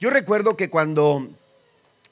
Yo recuerdo que cuando,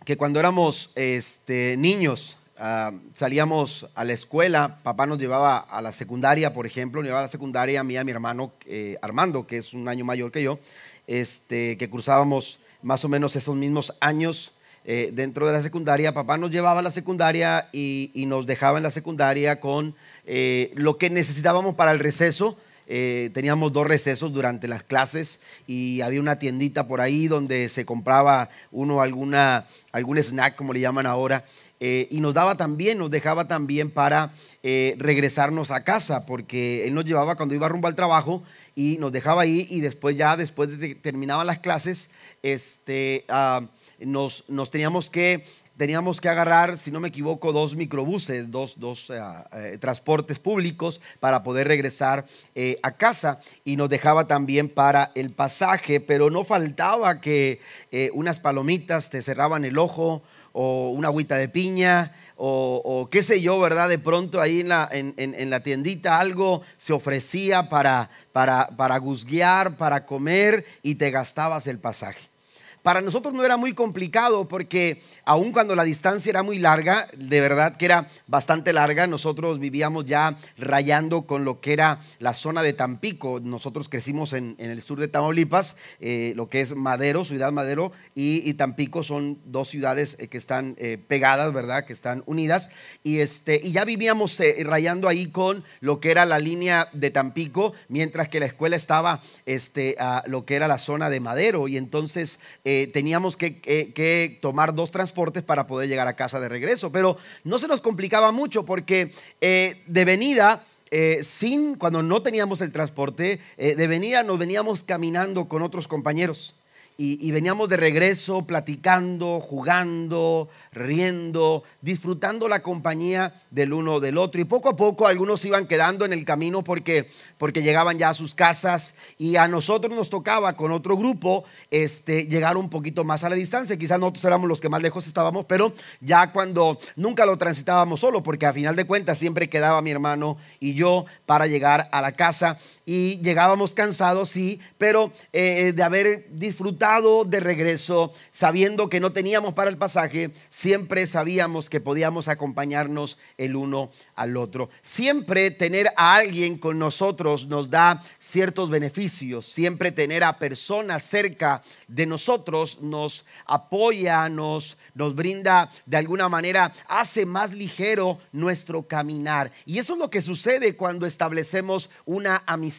que cuando éramos este, niños, ah, salíamos a la escuela, papá nos llevaba a la secundaria, por ejemplo, nos llevaba a la secundaria a mí a mi hermano eh, Armando, que es un año mayor que yo, este, que cruzábamos más o menos esos mismos años eh, dentro de la secundaria. Papá nos llevaba a la secundaria y, y nos dejaba en la secundaria con eh, lo que necesitábamos para el receso. Eh, teníamos dos recesos durante las clases y había una tiendita por ahí donde se compraba uno alguna, algún snack, como le llaman ahora, eh, y nos daba también, nos dejaba también para regresarnos a casa, porque él nos llevaba cuando iba rumbo al trabajo y nos dejaba ahí y después ya, después de que terminaban las clases, este, ah, nos, nos teníamos que teníamos que agarrar, si no me equivoco, dos microbuses, dos, dos eh, eh, transportes públicos para poder regresar eh, a casa y nos dejaba también para el pasaje, pero no faltaba que unas palomitas te cerraban el ojo o una agüita de piña. O, qué sé yo, ¿verdad? De pronto ahí en la, en, en, la tiendita algo se ofrecía para, para, para guzguear, para comer y te gastabas el pasaje. Para nosotros no era muy complicado porque aun cuando la distancia era muy larga, de verdad que era bastante larga, nosotros vivíamos ya rayando con lo que era la zona de Tampico. Nosotros crecimos en, el sur de Tamaulipas, eh, lo que es Madero, Ciudad Madero, y, Tampico son dos ciudades eh, que están eh, pegadas, ¿verdad? Que están unidas. Y, este, y ya vivíamos rayando ahí con lo que era la línea de Tampico, mientras que la escuela estaba este, a lo que era la zona de Madero. Y entonces teníamos que, tomar dos transportes para poder llegar a casa de regreso. Pero no se nos complicaba mucho porque eh, de venida... Eh, sin, cuando no teníamos el transporte, eh, de venida nos veníamos caminando con otros compañeros y, veníamos de regreso platicando, jugando, riendo, disfrutando la compañía del uno del otro. Y poco a poco algunos iban quedando en el camino porque, porque llegaban ya a sus casas y a nosotros nos tocaba con otro grupo este, llegar un poquito más a la distancia. Quizás nosotros éramos los que más lejos estábamos, pero ya cuando nunca lo transitábamos solo, porque a final de cuentas siempre quedaba mi hermano y yo para llegar a la casa y llegábamos cansados, sí, pero eh, de haber disfrutado de regreso, sabiendo que no teníamos para el pasaje, siempre sabíamos que podíamos acompañarnos el uno al otro. Siempre tener a alguien con nosotros nos da ciertos beneficios, siempre tener a personas cerca de nosotros nos apoya, nos, nos brinda de alguna manera, hace más ligero nuestro caminar. Y eso es lo que sucede cuando establecemos una amistad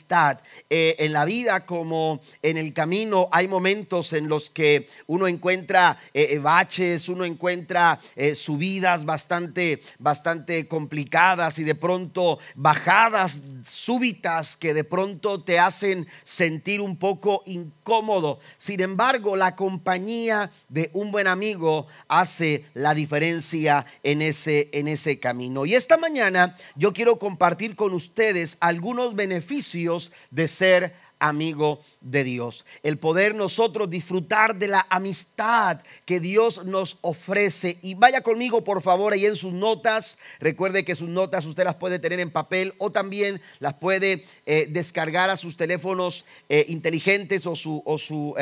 eh, en la vida como en el camino hay momentos en los que uno encuentra eh, eh, baches, uno encuentra subidas bastante, bastante complicadas y de pronto bajadas súbitas que de pronto te hacen sentir un poco incómodo. Sin embargo, la compañía de un buen amigo hace la diferencia en ese, en ese camino. Y esta mañana yo quiero compartir con ustedes algunos beneficios de ser amigo de Dios. El poder nosotros disfrutar de la amistad que Dios nos ofrece. Y vaya conmigo, por favor, ahí en sus notas. Recuerde que sus notas usted las puede tener en papel o también las puede eh, descargar a sus teléfonos eh, inteligentes o su, o su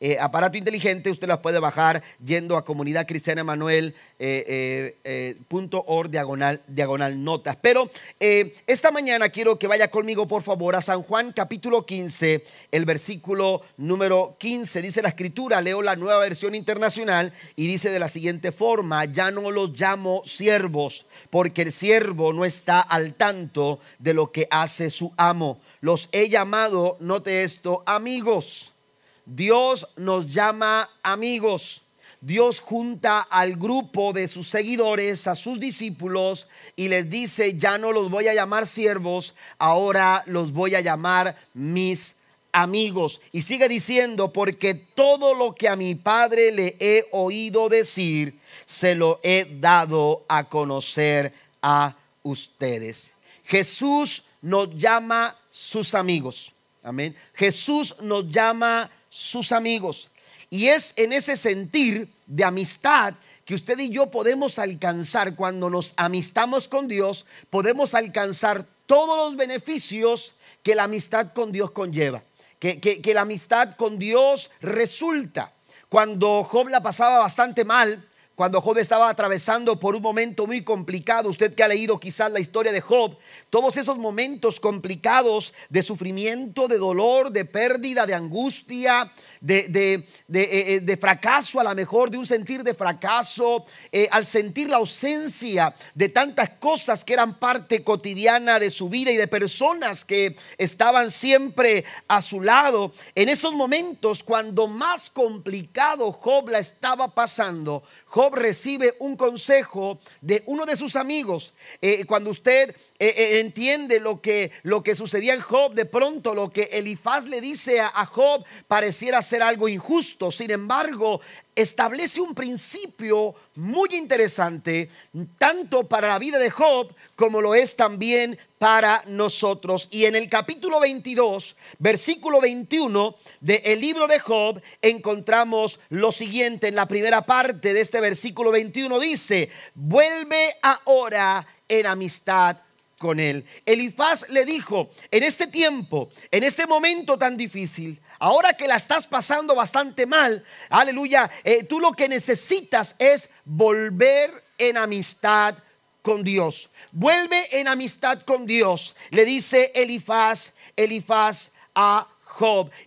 eh, aparato inteligente. Usted las puede bajar yendo a Comunidad Cristiana Manuel. .org diagonal, diagonal notas. Pero esta mañana quiero que vaya conmigo, por favor, a San Juan capítulo 15, el versículo número 15. Dice la escritura, leo la nueva versión internacional y dice de la siguiente forma, ya no los llamo siervos, porque el siervo no está al tanto de lo que hace su amo. Los he llamado, note esto, amigos. Dios nos llama amigos. Dios junta al grupo de sus seguidores, a sus discípulos, y les dice, ya no los voy a llamar siervos, ahora los voy a llamar mis amigos. Y sigue diciendo, porque todo lo que a mi Padre le he oído decir, se lo he dado a conocer a ustedes. Jesús nos llama sus amigos. Amén. Jesús nos llama sus amigos. Y es en ese sentir de amistad que usted y yo podemos alcanzar cuando nos amistamos con Dios, podemos alcanzar todos los beneficios que la amistad con Dios conlleva que, la amistad con Dios resulta. cuando Job la pasaba bastante mal, cuando Job estaba atravesando por un momento muy complicado, usted que ha leído quizás la historia de Job, todos esos momentos complicados de sufrimiento, de dolor, de pérdida, de angustia, de, de, de, eh, fracaso, a lo mejor de un sentir de fracaso, eh, al sentir la ausencia de tantas cosas que eran parte cotidiana de su vida y de personas que estaban siempre a su lado, en esos momentos cuando más complicado Job la estaba pasando, Job recibe un consejo de uno de sus amigos. Eh, cuando usted eh, eh, entiende lo que, lo que sucedía en Job, de pronto lo que Elifaz le dice a, a Job pareciera ser algo injusto. Sin embargo, establece un principio muy interesante, tanto para la vida de Job como lo es también para nosotros. Y en el capítulo 22, versículo 21 del libro de Job, encontramos lo siguiente. En la primera parte de este versículo 21 dice, vuelve ahora en amistad con él. Elifaz le dijo, en este tiempo, en este momento tan difícil, ahora que la estás pasando bastante mal, aleluya, eh, tú lo que necesitas es volver en amistad con Dios. Vuelve en amistad con Dios, le dice Elifaz, Elifaz a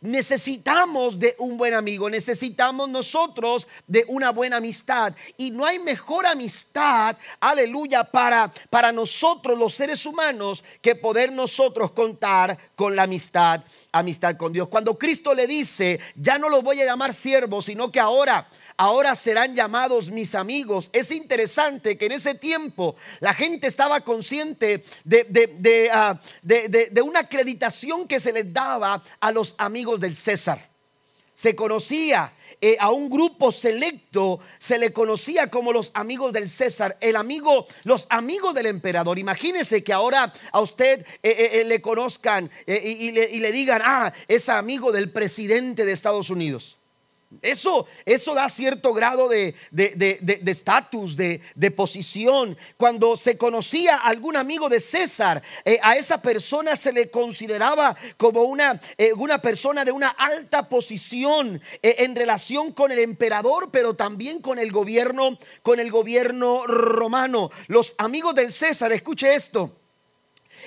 Necesitamos de un buen amigo, necesitamos nosotros de una buena amistad. Y no hay mejor amistad, aleluya, para, para nosotros los seres humanos que poder nosotros contar con la amistad, amistad con Dios. Cuando Cristo le dice, ya no los voy a llamar siervos, sino que ahora ahora serán llamados mis amigos. Es interesante que en ese tiempo la gente estaba consciente de, ah, una acreditación que se les daba a los amigos del César. Se conocía eh, a un grupo selecto, se le conocía como los amigos del César, el amigo, los amigos del emperador. Imagínese que ahora a usted eh, eh, le conozcan y, le, y le digan, ah, es amigo del presidente de Estados Unidos. Eso, eso da cierto grado de estatus, de, de, posición. Cuando se conocía algún amigo de César, eh, a esa persona se le consideraba como una, eh, persona de una alta posición eh, en relación con el emperador, pero también con el gobierno, con el gobierno romano. Los amigos del César, escuche esto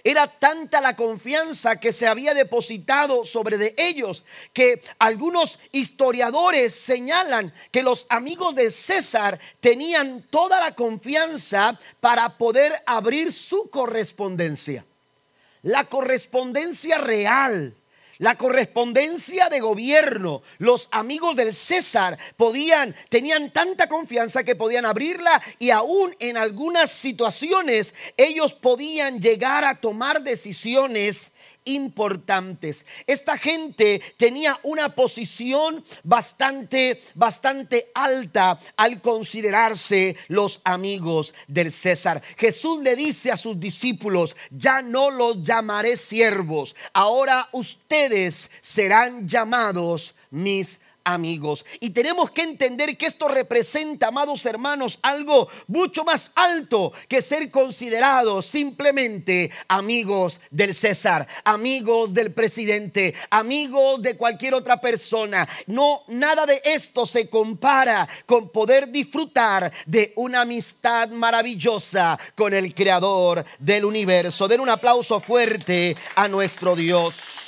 era tanta la confianza que se había depositado sobre de ellos que algunos historiadores señalan que los amigos de César tenían toda la confianza para poder abrir su correspondencia. La correspondencia real la correspondencia de gobierno, los amigos del César podían, tenían tanta confianza que podían abrirla y aún en algunas situaciones ellos podían llegar a tomar decisiones importantes. Esta gente tenía una posición bastante, bastante alta al considerarse los amigos del César. Jesús le dice a sus discípulos, ya no los llamaré siervos, ahora ustedes serán llamados mis amigos. Y tenemos que entender que esto representa, amados hermanos, algo mucho más alto que ser considerados simplemente amigos del César, amigos del presidente, amigos de cualquier otra persona. No, nada de esto se compara con poder disfrutar de una amistad maravillosa con el creador del universo. Den un aplauso fuerte a nuestro Dios.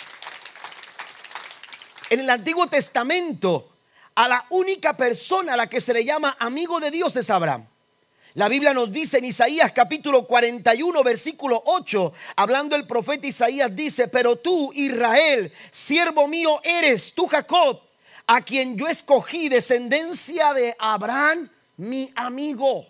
En el Antiguo Testamento, a la única persona a la que se le llama amigo de Dios es Abraham. La Biblia nos dice en Isaías capítulo 41, versículo 8, hablando el profeta Isaías, dice, pero tú, Israel, siervo mío eres, tú Jacob, a quien yo escogí descendencia de Abraham, mi amigo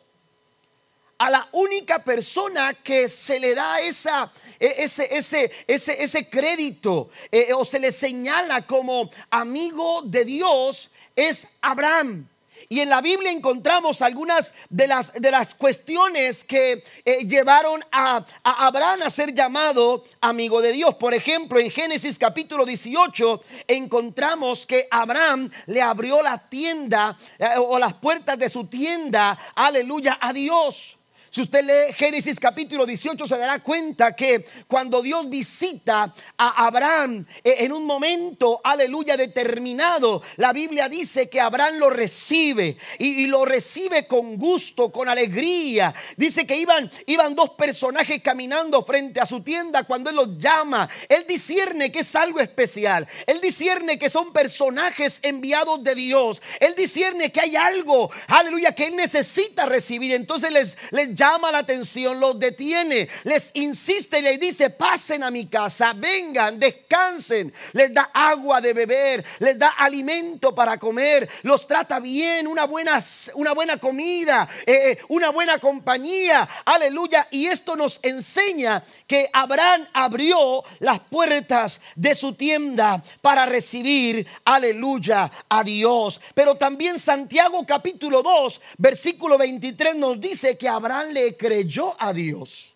a la única persona que se le da esa, e, ese, ese, ese, ese crédito eh, o se le señala como amigo de Dios es Abraham. Y en la Biblia encontramos algunas de las, de las cuestiones que eh, llevaron a, a, Abraham a ser llamado amigo de Dios. Por ejemplo, en Génesis capítulo 18 encontramos que Abraham le abrió la tienda eh, o las puertas de su tienda, aleluya, a Dios. Si usted lee Génesis capítulo 18 se dará cuenta que cuando Dios visita a Abraham eh, en un momento, aleluya, determinado, la Biblia dice que Abraham lo recibe y, lo recibe con gusto, con alegría. Dice que iban, iban dos personajes caminando frente a su tienda cuando Él los llama. Él discierne que es algo especial. Él discierne que son personajes enviados de Dios. Él discierne que hay algo, aleluya, que Él necesita recibir. Entonces les, les llama la atención, los detiene, les insiste y les dice, pasen a mi casa, vengan, descansen, les da agua de beber, les da alimento para comer, los trata bien, una buena, una buena comida, eh, eh, una buena compañía, aleluya. Y esto nos enseña que Abraham abrió las puertas de su tienda para recibir, aleluya, a Dios. Pero también Santiago capítulo 2, versículo 23 nos dice que Abraham le creyó a Dios.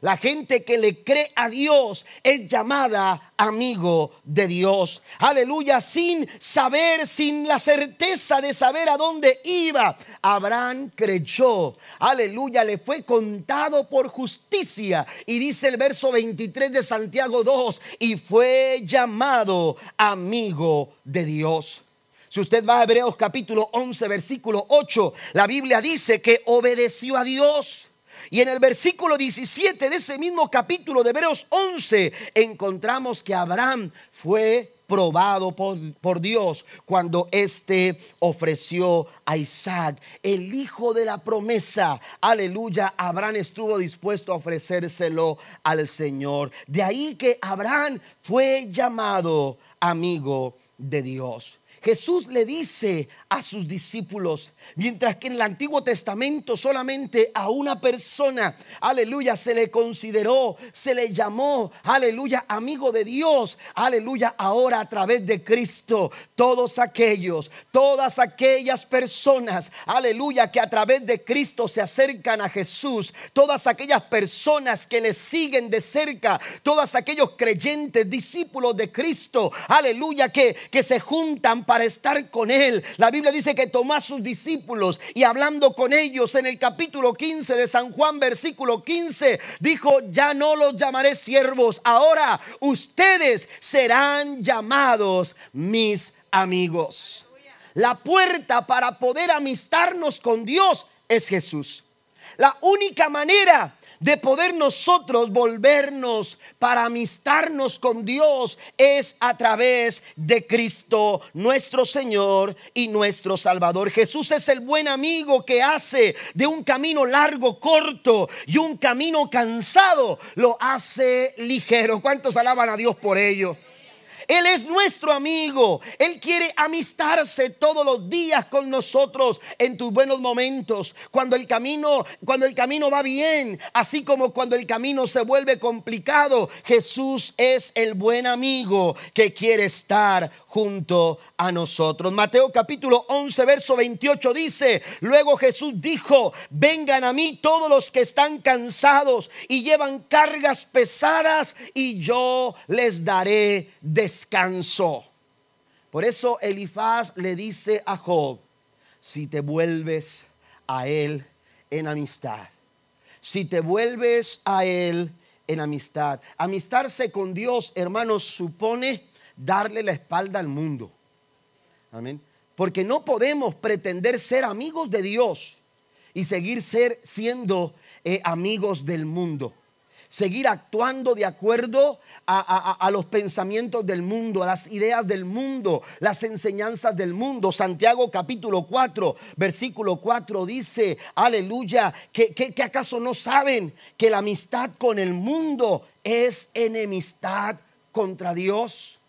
La gente que le cree a Dios es llamada amigo de Dios. Aleluya, sin saber, sin la certeza de saber a dónde iba. Abraham creyó. Aleluya, le fue contado por justicia. Y dice el verso 23 de Santiago 2, y fue llamado amigo de Dios. Si usted va a Hebreos capítulo 11, versículo 8, la Biblia dice que obedeció a Dios. Y en el versículo 17 de ese mismo capítulo de Hebreos 11 encontramos que Abraham fue probado por, por, Dios cuando éste ofreció a Isaac, el hijo de la promesa. Aleluya, Abraham estuvo dispuesto a ofrecérselo al Señor. De ahí que Abraham fue llamado amigo de Dios. Jesús le dice a sus discípulos, mientras que en el Antiguo Testamento solamente a una persona, aleluya, se le consideró, se le llamó, aleluya, amigo de Dios, aleluya, ahora a través de Cristo, todos aquellos, todas aquellas personas, aleluya, que a través de Cristo se acercan a Jesús, todas aquellas personas que le siguen de cerca, todos aquellos creyentes, discípulos de Cristo, aleluya, que, que se juntan para estar con Él. La Biblia dice que tomó a sus discípulos y hablando con ellos en el capítulo 15 de San Juan, versículo 15, dijo, ya no los llamaré siervos, ahora ustedes serán llamados mis amigos. La puerta para poder amistarnos con Dios es Jesús. La única manera de poder nosotros volvernos para amistarnos con Dios es a través de Cristo, nuestro Señor y nuestro Salvador. Jesús es el buen amigo que hace de un camino largo, corto y un camino cansado, lo hace ligero. ¿Cuántos alaban a Dios por ello? Él es nuestro amigo. Él quiere amistarse todos los días con nosotros en tus buenos momentos, cuando el camino cuando el camino va bien, así como cuando el camino se vuelve complicado. Jesús es el buen amigo que quiere estar junto a nosotros. Mateo capítulo 11, verso 28 dice, luego Jesús dijo, vengan a mí todos los que están cansados y llevan cargas pesadas y yo les daré descanso. Por eso Elifaz le dice a Job, si te vuelves a él en amistad, si te vuelves a él en amistad, amistarse con Dios, hermanos, supone darle la espalda al mundo. Amén. Porque no podemos pretender ser amigos de Dios y seguir ser, siendo eh, amigos del mundo. Seguir actuando de acuerdo a, los pensamientos del mundo, a las ideas del mundo, las enseñanzas del mundo. Santiago capítulo 4, versículo 4 dice, aleluya, que acaso no saben que la amistad con el mundo es enemistad contra Dios.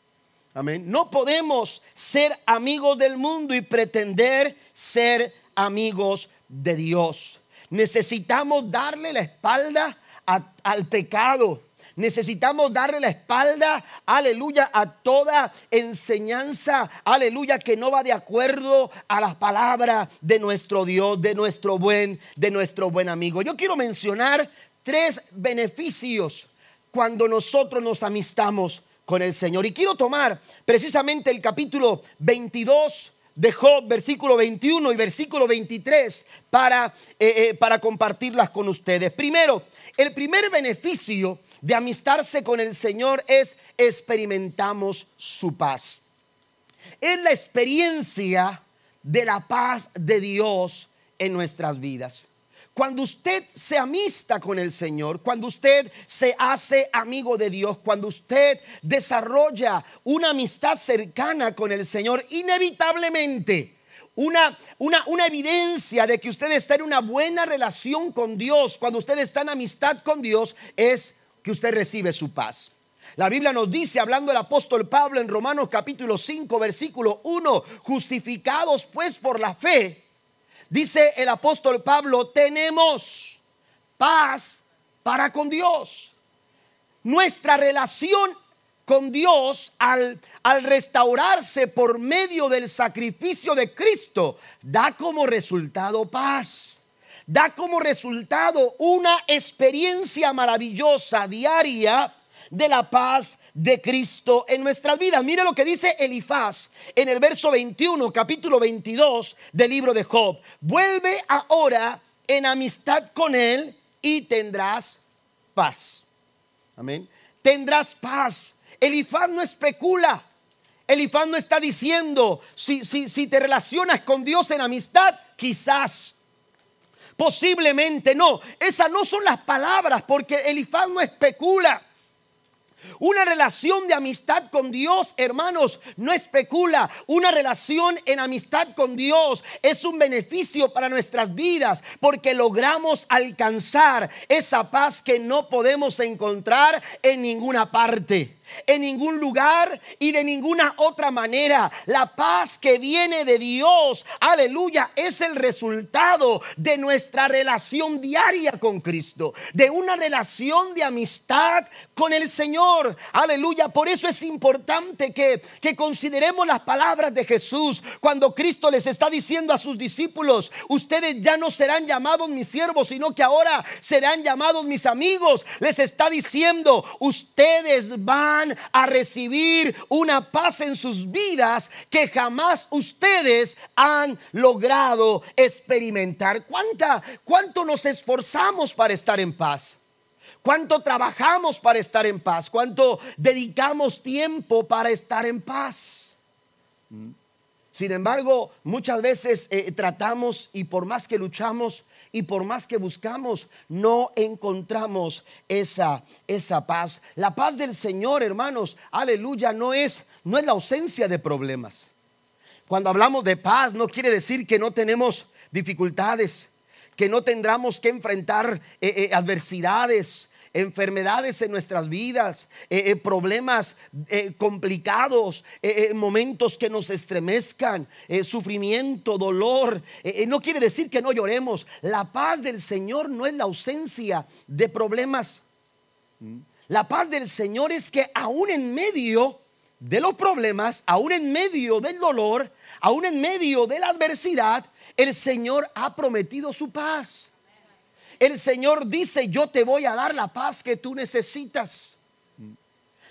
Amén. No podemos ser amigos del mundo y pretender ser amigos de Dios. Necesitamos darle la espalda al pecado. Necesitamos darle la espalda, aleluya, a toda enseñanza, aleluya, que no va de acuerdo a las palabras de nuestro Dios, de nuestro buen, de nuestro buen amigo. Yo quiero mencionar tres beneficios cuando nosotros nos amistamos con el Señor. Y quiero tomar precisamente el capítulo 22 de Job, versículo 21 y versículo 23, para, eh, eh, para compartirlas con ustedes. Primero, el primer beneficio de amistarse con el Señor es experimentamos su paz. Es la experiencia de la paz de Dios en nuestras vidas. Cuando usted se amista con el Señor, cuando usted se hace amigo de Dios, cuando usted desarrolla una amistad cercana con el Señor, inevitablemente una, una, una, evidencia de que usted está en una buena relación con Dios, cuando usted está en amistad con Dios, es que usted recibe su paz. La Biblia nos dice, hablando el apóstol Pablo en Romanos capítulo 5, versículo 1, justificados pues por la fe, dice el apóstol Pablo, tenemos paz para con Dios. Nuestra relación con Dios al, restaurarse por medio del sacrificio de Cristo da como resultado paz. Da como resultado una experiencia maravillosa diaria de la paz de Cristo en nuestras vidas. Mire lo que dice Elifaz en el verso 21, capítulo 22 del libro de Job. Vuelve ahora en amistad con él y tendrás paz. Amén. Tendrás paz. Elifaz no especula. Elifaz no está diciendo, si, si, si te relacionas con Dios en amistad, quizás Posiblemente no. Esas no son las palabras porque Elifaz no especula. Una relación de amistad con Dios, hermanos, no especula. Una relación en amistad con Dios es un beneficio para nuestras vidas porque logramos alcanzar esa paz que no podemos encontrar en ninguna parte en ningún lugar y de ninguna otra manera. La paz que viene de Dios, aleluya, es el resultado de nuestra relación diaria con Cristo, de una relación de amistad con el Señor, aleluya. Por eso es importante que, que consideremos las palabras de Jesús cuando Cristo les está diciendo a sus discípulos, ustedes ya no serán llamados mis siervos, sino que ahora serán llamados mis amigos. Les está diciendo, ustedes van a recibir una paz en sus vidas que jamás ustedes han logrado experimentar. ¿Cuánta, ¿Cuánto nos esforzamos para estar en paz? ¿Cuánto trabajamos para estar en paz? ¿Cuánto dedicamos tiempo para estar en paz? Sin embargo, muchas veces eh, tratamos y por más que luchamos, y por más que buscamos, no encontramos esa, esa paz. La paz del Señor, hermanos, aleluya, no es, no es la ausencia de problemas. Cuando hablamos de paz, no quiere decir que no tenemos dificultades, que no tendremos que enfrentar eh, eh, adversidades, enfermedades en nuestras vidas, eh, eh, problemas eh, complicados, momentos que nos estremezcan, sufrimiento, dolor. no quiere decir que no lloremos. La paz del Señor no es la ausencia de problemas. La paz del Señor es que aún en medio de los problemas, aún en medio del dolor, aún en medio de la adversidad, el Señor ha prometido su paz. El Señor dice, yo te voy a dar la paz que tú necesitas.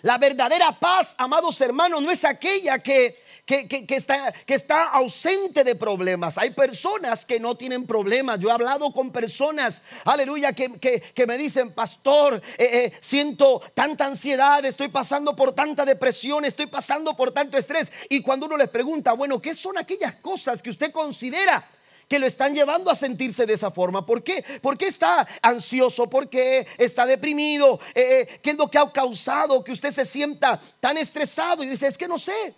La verdadera paz, amados hermanos, no es aquella que, que, está, que, está, ausente de problemas. Hay personas que no tienen problemas. Yo he hablado con personas, aleluya, que, me dicen, pastor, eh, eh, siento tanta ansiedad, estoy pasando por tanta depresión, estoy pasando por tanto estrés. Y cuando uno les pregunta, bueno, ¿qué son aquellas cosas que usted considera? Que lo están llevando a sentirse de esa forma. ¿Por qué? Porque está ansioso, porque está deprimido, eh, eh, ¿qué es lo que ha causado que usted se sienta tan estresado? Y dice, es que no sé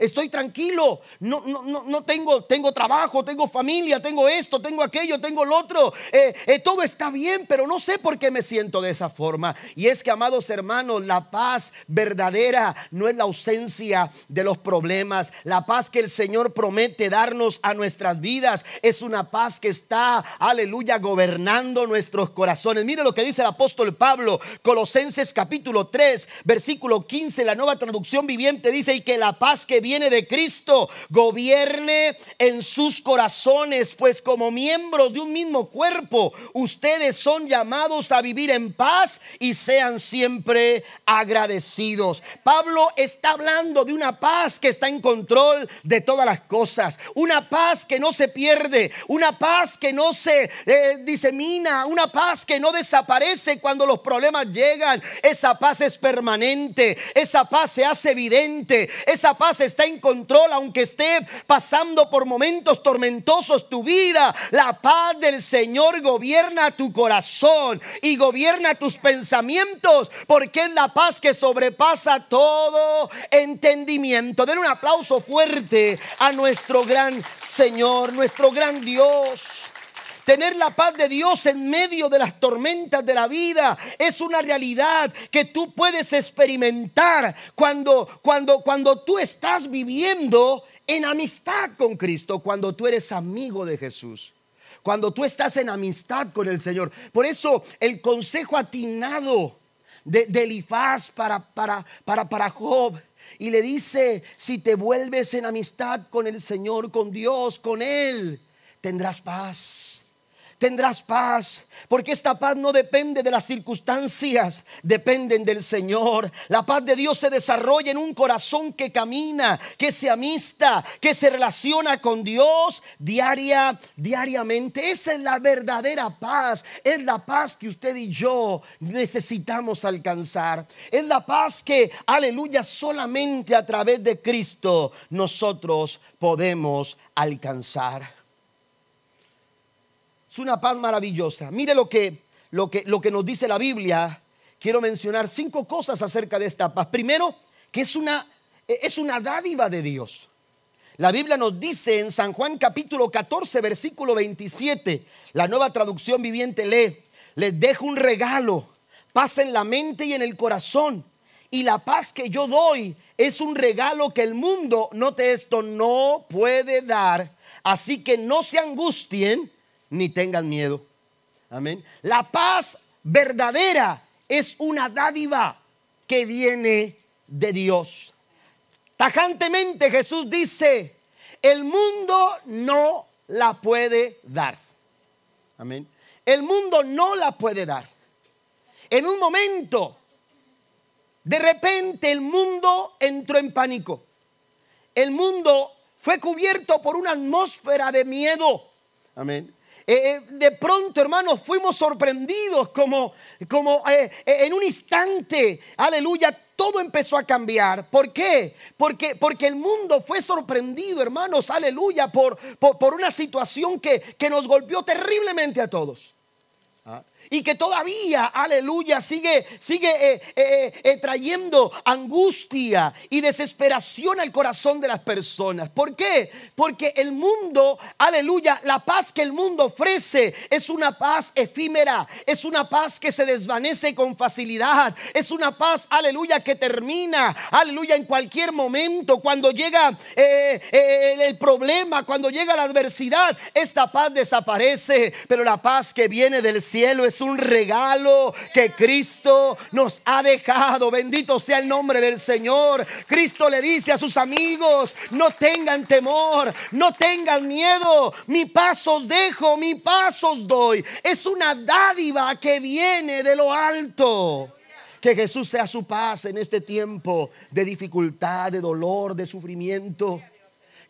estoy tranquilo, no, no, no, tengo, tengo trabajo, tengo familia, tengo esto, tengo aquello, tengo lo otro, eh, eh, todo está bien, pero no sé por qué me siento de esa forma. Y es que, amados hermanos, la paz verdadera no es la ausencia de los problemas, la paz que el Señor promete darnos a nuestras vidas es una paz que está, aleluya, gobernando nuestros corazones. Mire lo que dice el apóstol Pablo, Colosenses capítulo 3, versículo 15, la nueva traducción viviente dice, y que la paz que viene viene de Cristo gobierne en sus corazones, pues como miembros de un mismo cuerpo, ustedes son llamados a vivir en paz y sean siempre agradecidos. Pablo está hablando de una paz que está en control de todas las cosas, una paz que no se pierde, una paz que no se eh, disemina, una paz que no desaparece cuando los problemas llegan. Esa paz es permanente, esa paz se hace evidente, esa paz está en control aunque esté pasando por momentos tormentosos tu vida. La paz del Señor gobierna tu corazón y gobierna tus pensamientos porque es la paz que sobrepasa todo entendimiento. Den un aplauso fuerte a nuestro gran Señor, nuestro gran Dios. Tener la paz de Dios en medio de las tormentas de la vida es una realidad que tú puedes experimentar cuando, cuando, cuando tú estás viviendo en amistad con Cristo, cuando tú eres amigo de Jesús. Cuando tú estás en amistad con el Señor. Por eso el consejo atinado de, de Elifaz para, para, para, para Job y le dice, si te vuelves en amistad con el Señor, con Dios, con Él, tendrás paz tendrás paz, porque esta paz no depende de las circunstancias, dependen del Señor. La paz de Dios se desarrolla en un corazón que camina, que se amista, que se relaciona con Dios diaria, diariamente. Esa es la verdadera paz, es la paz que usted y yo necesitamos alcanzar. Es la paz que, aleluya, solamente a través de Cristo nosotros podemos alcanzar. Es una paz maravillosa. Mire lo que, lo que, lo que nos dice la Biblia. Quiero mencionar cinco cosas acerca de esta paz. Primero, que es una, es una dádiva de Dios. La Biblia nos dice en San Juan capítulo 14, versículo 27, la nueva traducción viviente lee, les dejo un regalo, paz en la mente y en el corazón. Y la paz que yo doy es un regalo que el mundo, note esto, no puede dar. Así que no se angustien ni tengan miedo. Amén. La paz verdadera es una dádiva que viene de Dios. Tajantemente Jesús dice, el mundo no la puede dar. Amén. El mundo no la puede dar. En un momento, de repente el mundo entró en pánico. El mundo fue cubierto por una atmósfera de miedo. Amén. Eh, eh, de pronto, hermanos, fuimos sorprendidos como, como eh, en un instante, aleluya, todo empezó a cambiar. ¿Por qué? Porque, porque el mundo fue sorprendido, hermanos, aleluya, por, por, una situación que, que nos golpeó terriblemente a todos y que todavía, aleluya, sigue, sigue eh, eh, eh, trayendo angustia y desesperación al corazón de las personas. ¿Por qué? Porque el mundo, aleluya, la paz que el mundo ofrece es una paz efímera, es una paz que se desvanece con facilidad, es una paz, aleluya, que termina, aleluya, en cualquier momento, cuando llega el problema, cuando llega la adversidad, esta paz desaparece, pero la paz que viene del cielo es un regalo que Cristo nos ha dejado. Bendito sea el nombre del Señor. Cristo le dice a sus amigos, no tengan temor, no tengan miedo. Mi paso os dejo, mi paso os doy. Es una dádiva que viene de lo alto. Que Jesús sea su paz en este tiempo de dificultad, de dolor, de sufrimiento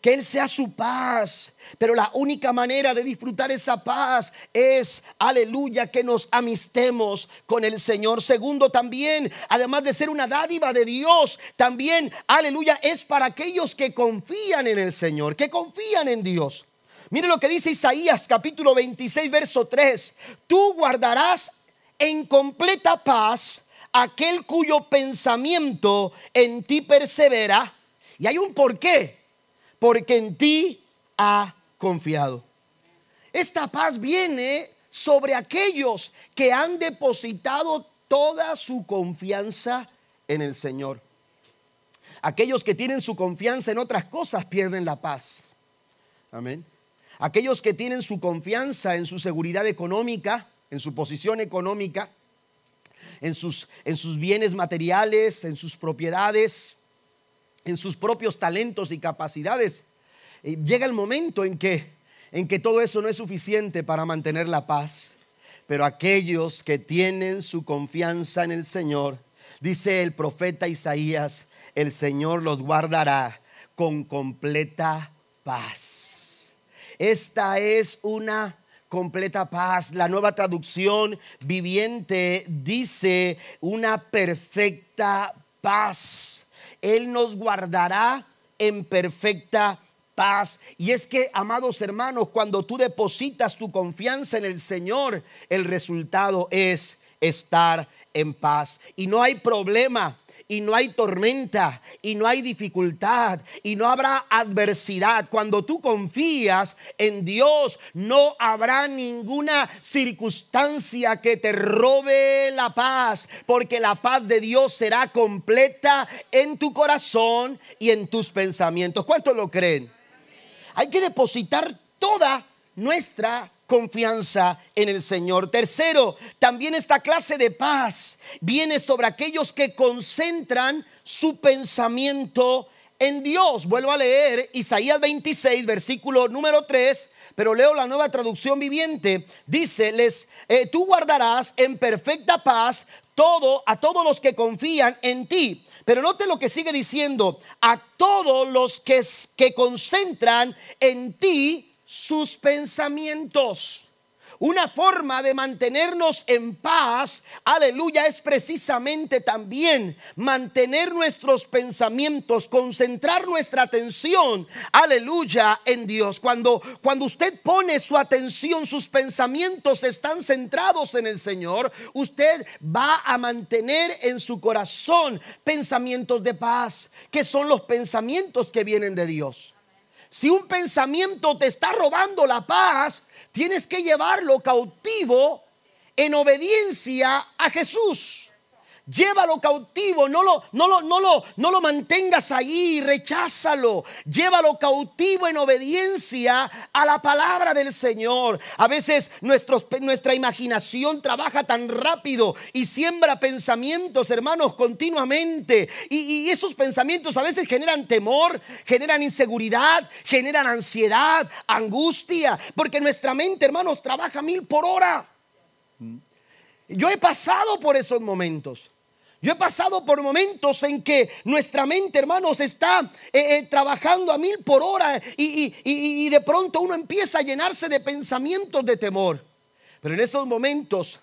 que Él sea su paz. Pero la única manera de disfrutar esa paz es, aleluya, que nos amistemos con el Señor. Segundo, también, además de ser una dádiva de Dios, también, aleluya, es para aquellos que confían en el Señor, que confían en Dios. Mire lo que dice Isaías capítulo 26, verso 3. Tú guardarás en completa paz aquel cuyo pensamiento en ti persevera. Y hay un porqué porque en ti ha confiado. Esta paz viene sobre aquellos que han depositado toda su confianza en el Señor. Aquellos que tienen su confianza en otras cosas pierden la paz. Amén. Aquellos que tienen su confianza en su seguridad económica, en su posición económica, en sus, en sus bienes materiales, en sus propiedades, en sus propios talentos y capacidades, eh, llega el momento en que, en que todo eso no es suficiente para mantener la paz. Pero aquellos que tienen su confianza en el Señor, dice el profeta Isaías, el Señor los guardará con completa paz. Esta es una completa paz. La nueva traducción viviente dice una perfecta paz. Él nos guardará en perfecta paz. Y es que, amados hermanos, cuando tú depositas tu confianza en el Señor, el resultado es estar en paz. Y no hay problema y no hay tormenta y no hay dificultad y no habrá adversidad. Cuando tú confías en Dios, no habrá ninguna circunstancia que te robe la paz, porque la paz de Dios será completa en tu corazón y en tus pensamientos. ¿Cuántos lo creen? Hay que depositar toda nuestra confianza en el Señor. Tercero, también esta clase de paz viene sobre aquellos que concentran su pensamiento en Dios. Vuelvo a leer Isaías 26, versículo número 3 pero leo la nueva traducción viviente. Dice, les, eh, tú guardarás en perfecta paz todo a todos los que confían en ti. Pero note lo que sigue diciendo, a todos los que, que concentran en ti sus pensamientos. Una forma de mantenernos en paz, aleluya, es precisamente también mantener nuestros pensamientos, concentrar nuestra atención, aleluya, en Dios. Cuando, cuando usted pone su atención, sus pensamientos están centrados en el Señor, usted va a mantener en su corazón pensamientos de paz, que son los pensamientos que vienen de Dios. Si un pensamiento te está robando la paz, tienes que llevarlo cautivo en obediencia a Jesús llévalo cautivo, no lo, no lo, no lo, no lo mantengas ahí, recházalo, llévalo cautivo en obediencia a la palabra del Señor. A veces nuestra imaginación trabaja tan rápido y siembra pensamientos, hermanos, continuamente. Y, y esos pensamientos a veces generan temor, generan inseguridad, generan ansiedad, angustia, porque nuestra mente, hermanos, trabaja mil por hora. Yo he pasado por esos momentos. Yo he pasado por momentos en que nuestra mente, hermanos, está eh, eh, trabajando a mil por hora y, y de pronto uno empieza a llenarse de pensamientos de temor. Pero en esos momentos,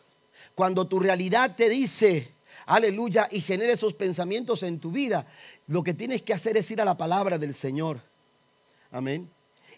cuando tu realidad te dice, aleluya, y genera esos pensamientos en tu vida, lo que tienes que hacer es ir a la palabra del Señor. Amén.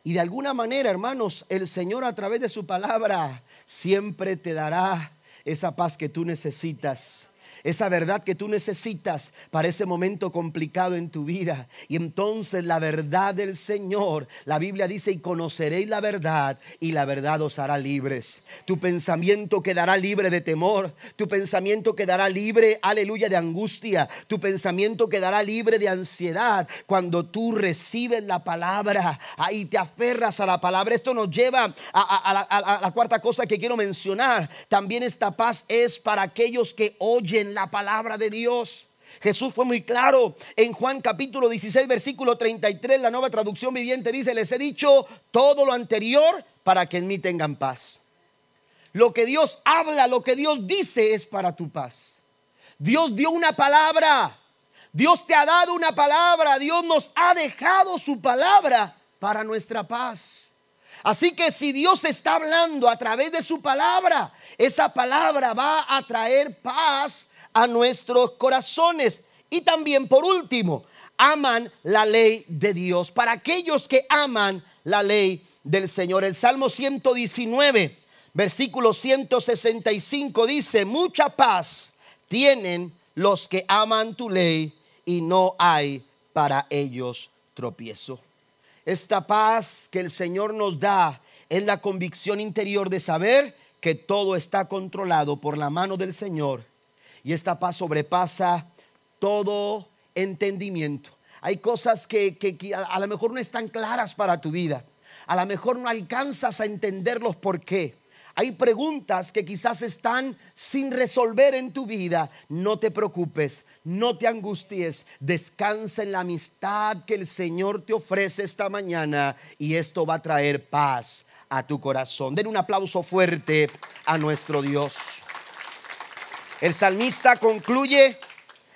Y de alguna manera, hermanos, el Señor a través de su palabra siempre te dará esa paz que tú necesitas esa verdad que tú necesitas para ese momento complicado en tu vida. Y entonces la verdad del Señor, la Biblia dice, y conoceréis la verdad y la verdad os hará libres. Tu pensamiento quedará libre de temor, tu pensamiento quedará libre, aleluya, de angustia, tu pensamiento quedará libre de ansiedad cuando tú recibes la palabra, ahí te aferras a la palabra. Esto nos lleva a, la cuarta cosa que quiero mencionar. También esta paz es para aquellos que oyen la palabra de Dios. Jesús fue muy claro en Juan capítulo 16, versículo 33, la nueva traducción viviente dice, les he dicho todo lo anterior para que en mí tengan paz. Lo que Dios habla, lo que Dios dice es para tu paz. Dios dio una palabra, Dios te ha dado una palabra, Dios nos ha dejado su palabra para nuestra paz. Así que si Dios está hablando a través de su palabra, esa palabra va a traer paz a nuestros corazones. Y también, por último, aman la ley de Dios. Para aquellos que aman la ley del Señor. El Salmo 119, versículo 165 dice, mucha paz tienen los que aman tu ley y no hay para ellos tropiezo. Esta paz que el Señor nos da es la convicción interior de saber que todo está controlado por la mano del Señor y esta paz sobrepasa todo entendimiento. Hay cosas que, a, lo mejor no están claras para tu vida. A lo mejor no alcanzas a entender los por qué. hay preguntas que quizás están sin resolver en tu vida. No te preocupes, no te angusties, descansa en la amistad que el Señor te ofrece esta mañana y esto va a traer paz a tu corazón. Den un aplauso fuerte a nuestro Dios. El salmista concluye,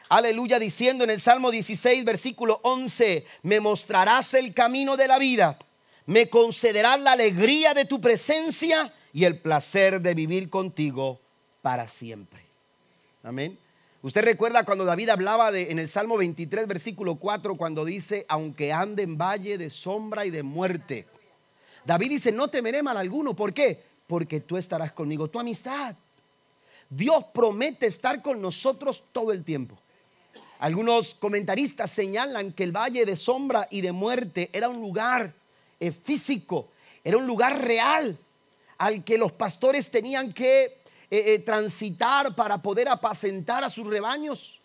aleluya, diciendo en el Salmo 16, versículo 11, me mostrarás el camino de la vida, me concederás la alegría de tu presencia y el placer de vivir contigo para siempre. Amén. Usted recuerda cuando David hablaba de, en el Salmo 23, versículo 4, cuando dice, aunque ande en valle de sombra y de muerte. David dice, no temeré mal alguno. ¿Por qué? Porque tú estarás conmigo, tu amistad. Dios promete estar con nosotros todo el tiempo. Algunos comentaristas señalan que el valle de sombra y de muerte era un lugar eh, físico, era un lugar real al que los pastores tenían que eh, eh, transitar para poder apacentar a sus rebaños.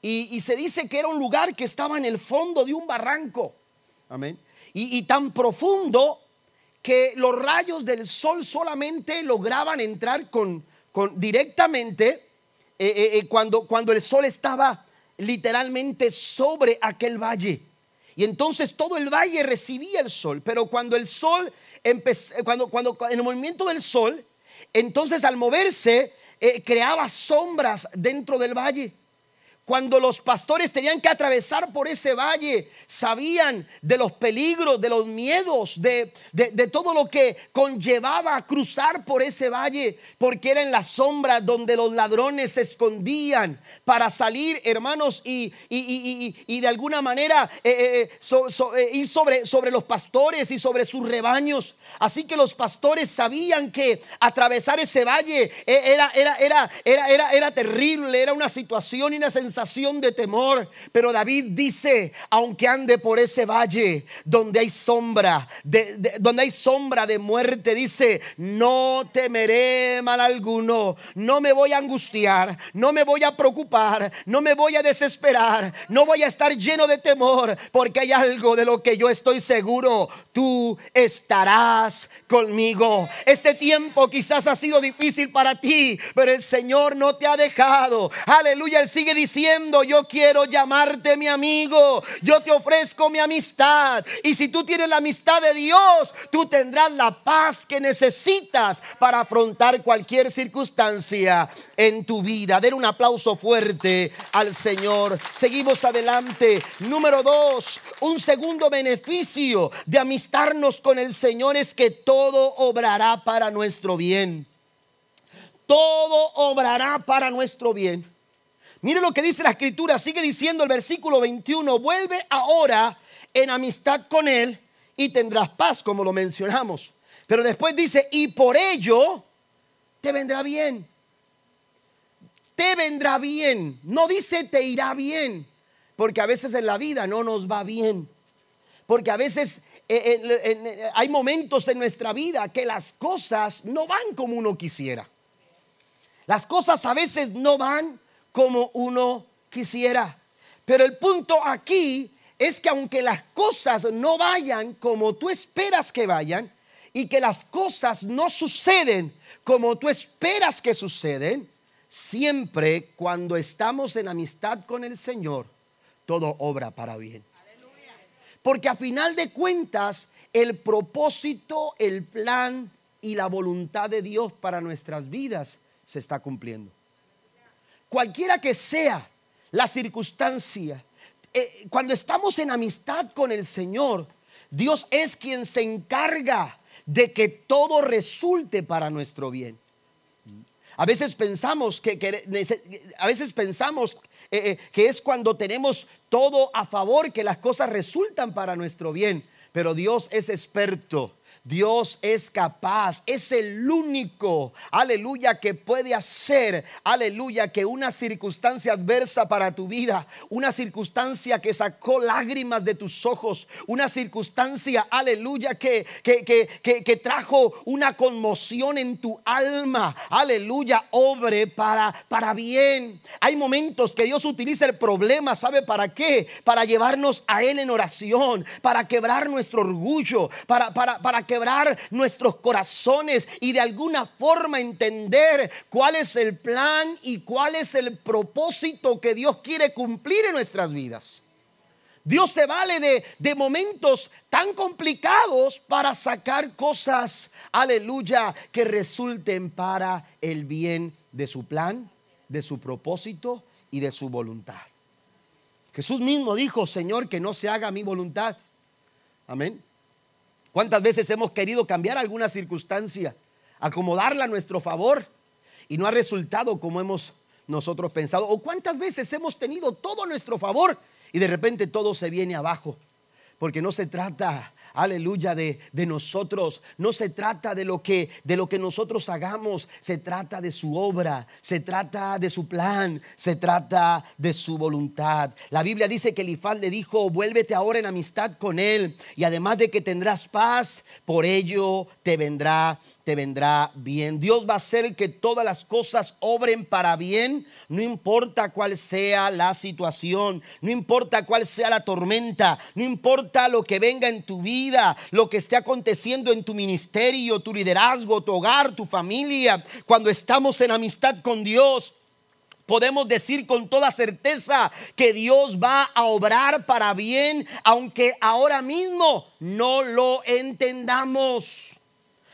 Y, se dice que era un lugar que estaba en el fondo de un barranco. Amén. Y, tan profundo que los rayos del sol solamente lograban entrar con, directamente eh, cuando, cuando el sol estaba literalmente sobre aquel valle. Y entonces todo el valle recibía el sol, pero cuando el sol cuando, cuando en el movimiento del sol, entonces al moverse eh, creaba sombras dentro del valle. Cuando los pastores tenían que atravesar por ese valle, sabían de los peligros, de los miedos, de, todo lo que conllevaba cruzar por ese valle, porque era en la sombra donde los ladrones se escondían para salir, hermanos, y, y, de alguna manera eh, eh, eh, ir sobre, sobre los pastores y sobre sus rebaños. Así que los pastores sabían que atravesar ese valle era, era, era, era, era, era terrible, era una situación y una sensación de temor. Pero David dice, aunque ande por ese valle donde hay sombra, de, donde hay sombra de muerte, dice, no temeré mal alguno, no me voy a angustiar, no me voy a preocupar, no me voy a desesperar, no voy a estar lleno de temor, porque hay algo de lo que yo estoy seguro, tú estarás conmigo. Este tiempo quizás ha sido difícil para ti, pero el Señor no te ha dejado. Aleluya, Él sigue diciendo, yo quiero llamarte mi amigo, yo te ofrezco mi amistad. Y si tú tienes la amistad de Dios, tú tendrás la paz que necesitas para afrontar cualquier circunstancia en tu vida. Den un aplauso fuerte al Señor. Seguimos adelante. Número dos, un segundo beneficio de amistarnos con el Señor es que todo obrará para nuestro bien. Todo obrará para nuestro bien. Mire lo que dice la escritura, sigue diciendo el versículo 21, vuelve ahora en amistad con Él y tendrás paz, como lo mencionamos. Pero después dice, y por ello te vendrá bien. Te vendrá bien. No dice te irá bien, porque a veces en la vida no nos va bien. Porque a veces eh, eh, hay momentos en nuestra vida que las cosas no van como uno quisiera. Las cosas a veces no van como uno quisiera. Pero el punto aquí es que aunque las cosas no vayan como tú esperas que vayan y que las cosas no suceden como tú esperas que suceden, siempre cuando estamos en amistad con el Señor, todo obra para bien. Porque a final de cuentas, el propósito, el plan y la voluntad de Dios para nuestras vidas se está cumpliendo cualquiera que sea la circunstancia, eh, cuando estamos en amistad con el Señor, Dios es quien se encarga de que todo resulte para nuestro bien. A veces pensamos que, a veces pensamos eh, eh, que es cuando tenemos todo a favor que las cosas resultan para nuestro bien, pero Dios es experto Dios es capaz, es el único, aleluya, que puede hacer, aleluya, que una circunstancia adversa para tu vida, una circunstancia que sacó lágrimas de tus ojos, una circunstancia, aleluya, que, que, que, que trajo una conmoción en tu alma, aleluya, obre para, para bien. Hay momentos que Dios utiliza el problema, ¿sabe para qué? Para llevarnos a Él en oración, para quebrar nuestro orgullo, para, para, para que nuestros corazones y de alguna forma entender cuál es el plan y cuál es el propósito que Dios quiere cumplir en nuestras vidas. Dios se vale de, de, momentos tan complicados para sacar cosas, aleluya, que resulten para el bien de su plan, de su propósito y de su voluntad. Jesús mismo dijo, Señor, que no se haga mi voluntad. Amén. ¿Cuántas veces hemos querido cambiar alguna circunstancia, acomodarla a nuestro favor y no ha resultado como hemos nosotros pensado? ¿O cuántas veces hemos tenido todo a nuestro favor y de repente todo se viene abajo? Porque no se trata aleluya, de, de, nosotros. No se trata de lo, que, de lo que nosotros hagamos, se trata de su obra, se trata de su plan, se trata de su voluntad. La Biblia dice que Elifaz le dijo, vuélvete ahora en amistad con él y además de que tendrás paz, por ello te vendrá te vendrá bien. Dios va a hacer que todas las cosas obren para bien, no importa cuál sea la situación, no importa cuál sea la tormenta, no importa lo que venga en tu vida, lo que esté aconteciendo en tu ministerio, tu liderazgo, tu hogar, tu familia. Cuando estamos en amistad con Dios, podemos decir con toda certeza que Dios va a obrar para bien, aunque ahora mismo no lo entendamos.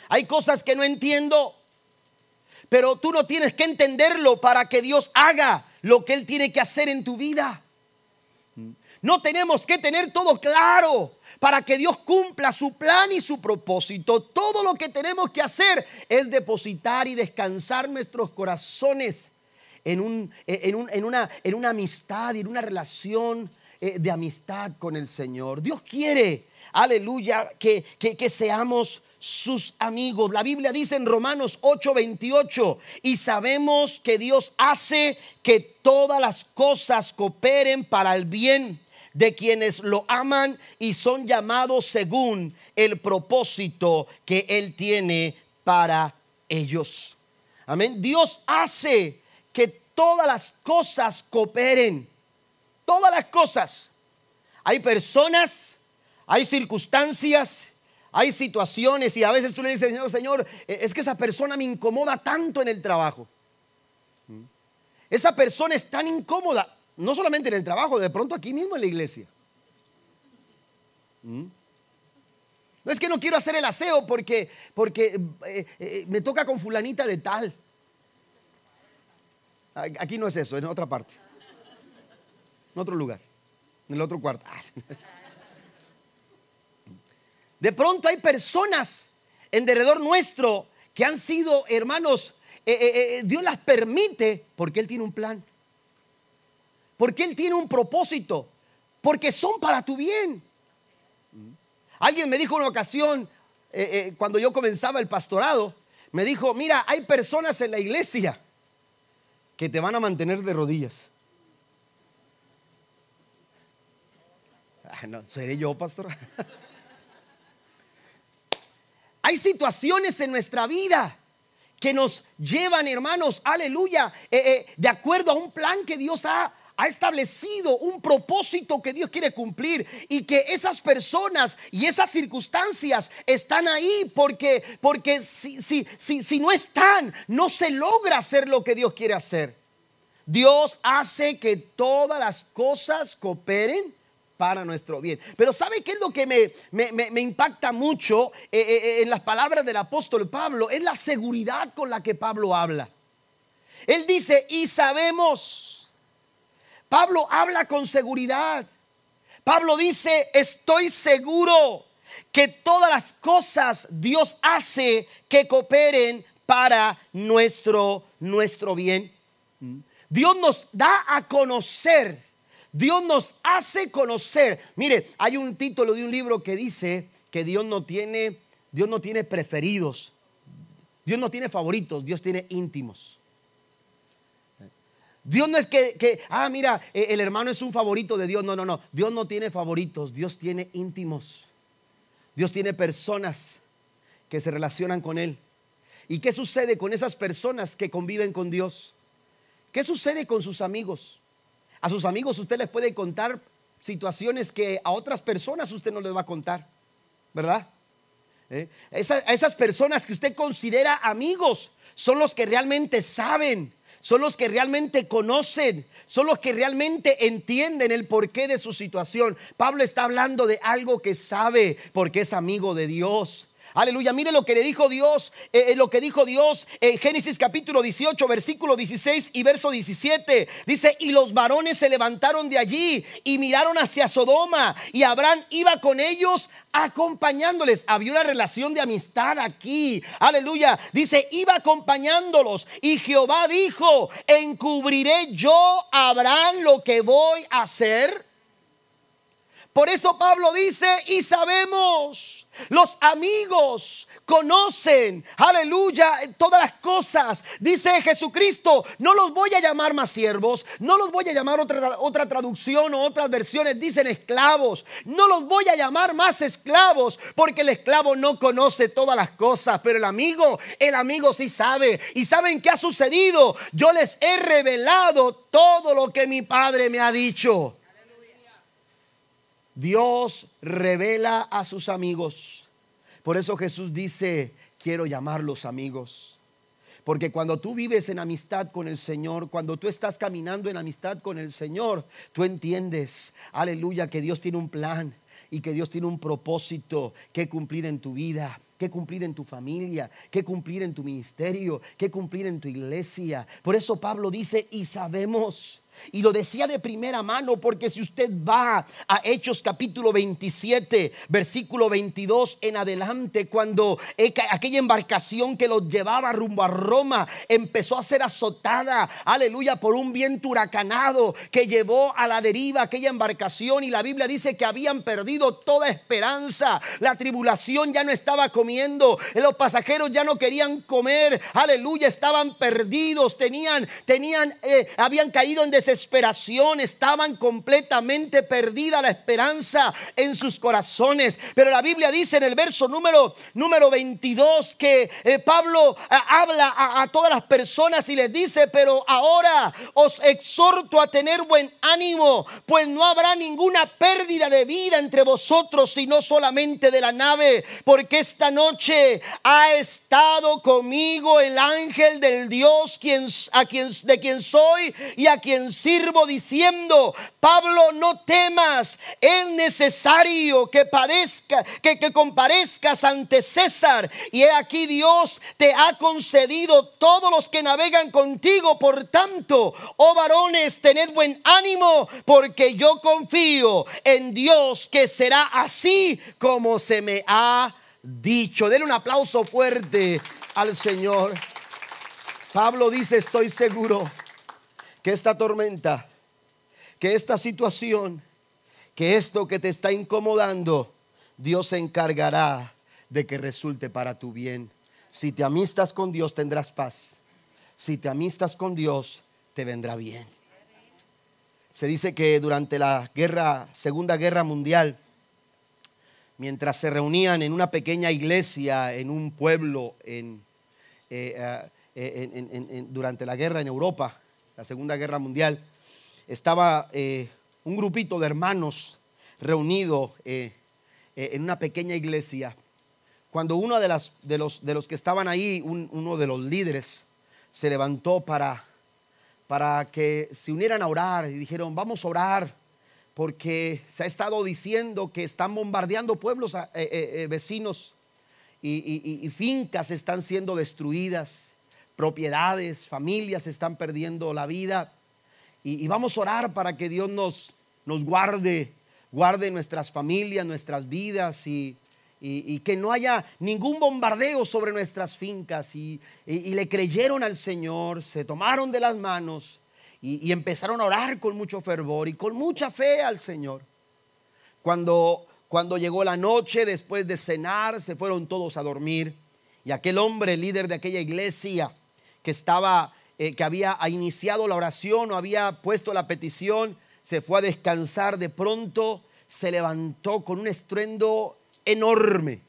Hay cosas que no entiendo, pero tú no tienes que entenderlo para que Dios haga lo que Él tiene que hacer en tu vida. No tenemos que tener todo claro para que Dios cumpla su plan y su propósito. Todo lo que tenemos que hacer es depositar y descansar nuestros corazones en, un, en, una, en una, amistad y en una relación eh, de amistad con el Señor. Dios quiere, aleluya, que, que, que seamos sus amigos. La Biblia dice en Romanos 8:28, y sabemos que Dios hace que todas las cosas cooperen para el bien de quienes lo aman y son llamados según el propósito que Él tiene para ellos. Amén. Dios hace que todas las cosas cooperen. Todas las cosas. Hay personas, hay circunstancias, hay situaciones y a veces tú le dices, Señor, Señor, eh, es que esa persona me incomoda tanto en el trabajo. Esa persona es tan incómoda, no solamente en el trabajo, de pronto aquí mismo en la iglesia. No es que no quiero hacer el aseo porque, porque eh, eh, me toca con fulanita de tal. Aquí no es eso, en otra parte. En otro lugar. En el otro cuarto. De pronto hay personas en derredor nuestro que han sido hermanos, eh, eh, eh, Dios las permite porque Él tiene un plan, porque Él tiene un propósito, porque son para tu bien. Alguien me dijo una ocasión, cuando yo comenzaba el pastorado, me dijo, mira, hay personas en la iglesia que te van a mantener de rodillas. Ah, no, ¿Seré yo, pastor? Hay situaciones en nuestra vida que nos llevan, hermanos, aleluya, eh, eh, de acuerdo a un plan que Dios ha, ha establecido un propósito que Dios quiere cumplir y que esas personas y esas circunstancias están ahí porque, porque si, si, si, si no están, no se logra hacer lo que Dios quiere hacer. Dios hace que todas las cosas cooperen para nuestro bien. Pero ¿sabe qué es lo que me, me, impacta mucho eh, eh, eh, en las palabras del apóstol Pablo? Es la seguridad con la que Pablo habla. Él dice, y sabemos. Pablo habla con seguridad. Pablo dice, estoy seguro que todas las cosas Dios hace que cooperen para nuestro, nuestro bien. Dios nos da a conocer Dios nos hace conocer. Mire, hay un título de un libro que dice que Dios no tiene, Dios no tiene preferidos. Dios no tiene favoritos, Dios tiene íntimos. Dios no es que, que, ah, mira, e, el hermano es un favorito de Dios. No, no, no. Dios no tiene favoritos, Dios tiene íntimos. Dios tiene personas que se relacionan con Él. ¿Y qué sucede con esas personas que conviven con Dios? ¿Qué sucede con sus amigos? A sus amigos usted les puede contar situaciones que a otras personas usted no les va a contar, ¿verdad? ¿eh? a esas personas que usted considera amigos son los que realmente saben, son los que realmente conocen, son los que realmente entienden el porqué de su situación. Pablo está hablando de algo que sabe porque es amigo de Dios. Aleluya. Mire lo que le dijo Dios, eh, eh, lo que dijo Dios en Génesis capítulo 18, versículo 16 y verso 17. Dice, y los varones se levantaron de allí y miraron hacia Sodoma y Abraham iba con ellos acompañándoles. Había una relación de amistad aquí. Aleluya. Dice, iba acompañándolos y Jehová dijo, encubriré yo a Abraham lo que voy a hacer. Por eso Pablo dice, y sabemos los amigos conocen, aleluya, todas las cosas. Dice Jesucristo, no los voy a llamar más siervos, no los voy a llamar otra, otra traducción o otras versiones, dicen esclavos. No los voy a llamar más esclavos, porque el esclavo no conoce todas las cosas, pero el amigo, el amigo sí sabe. ¿Y saben qué ha sucedido? Yo les he revelado todo lo que mi Padre me ha dicho. Dios revela a sus amigos. Por eso Jesús dice, quiero llamarlos amigos. Porque cuando tú vives en amistad con el Señor, cuando tú estás caminando en amistad con el Señor, tú entiendes, aleluya, que Dios tiene un plan y que Dios tiene un propósito que cumplir en tu vida que cumplir en tu familia, que cumplir en tu ministerio, que cumplir en tu iglesia. Por eso Pablo dice, y sabemos y lo decía de primera mano porque si usted va a Hechos capítulo 27, versículo 22 en adelante, cuando aquella embarcación que los llevaba rumbo a Roma empezó a ser azotada, aleluya, por un viento huracanado que llevó a la deriva aquella embarcación. Y la Biblia dice que habían perdido toda esperanza, la tribulación ya no estaba comiendo, los pasajeros ya no querían comer, aleluya, estaban perdidos, tenían, tenían, eh, habían caído en desesperación, estaban completamente perdida la esperanza en sus corazones. Pero la Biblia dice en el verso número, número 22 que eh, Pablo eh, habla a, a todas las personas y les dice, pero ahora os exhorto a tener buen ánimo, pues no habrá ninguna pérdida de vida entre vosotros, sino solamente de la nave, porque esta noche ha estado conmigo el ángel del Dios quien, a quien, de quien soy y a quien sirvo diciendo, Pablo, no temas, es necesario que padezca, que, que comparezcas ante César. Y he aquí Dios te ha concedido todos los que navegan contigo. Por tanto, oh varones, tened buen ánimo, porque yo confío en Dios que será así como se me ha dicho. Denle un aplauso fuerte al Señor. Pablo dice, estoy seguro que esta tormenta, que esta situación, que esto que te está incomodando, Dios se encargará de que resulte para tu bien. Si te amistas con Dios tendrás paz. Si te amistas con Dios te vendrá bien. Se dice que durante la guerra, Segunda Guerra Mundial, mientras se reunían en una pequeña iglesia en un pueblo en, eh, eh, durante la guerra en Europa, la Segunda Guerra Mundial, estaba eh, un grupito de hermanos reunido eh, eh, en una pequeña iglesia. Cuando uno de, los, de los, que estaban ahí, uno de los líderes, se levantó para, para que se unieran a orar y dijeron, vamos a orar porque se ha estado diciendo que están bombardeando pueblos vecinos y fincas están siendo destruidas propiedades, familias están perdiendo la vida. Y, vamos a orar para que Dios nos, nos guarde, guarde nuestras familias, nuestras vidas y, que no haya ningún bombardeo sobre nuestras fincas. Y, le creyeron al Señor, se tomaron de las manos y, empezaron a orar con mucho fervor y con mucha fe al Señor. Cuando, cuando llegó la noche, después de cenar, se fueron todos a dormir. Y aquel hombre, líder de aquella iglesia, que estaba, eh, que había iniciado la oración o había puesto la petición, se fue a descansar. De pronto, se levantó con un estruendo enorme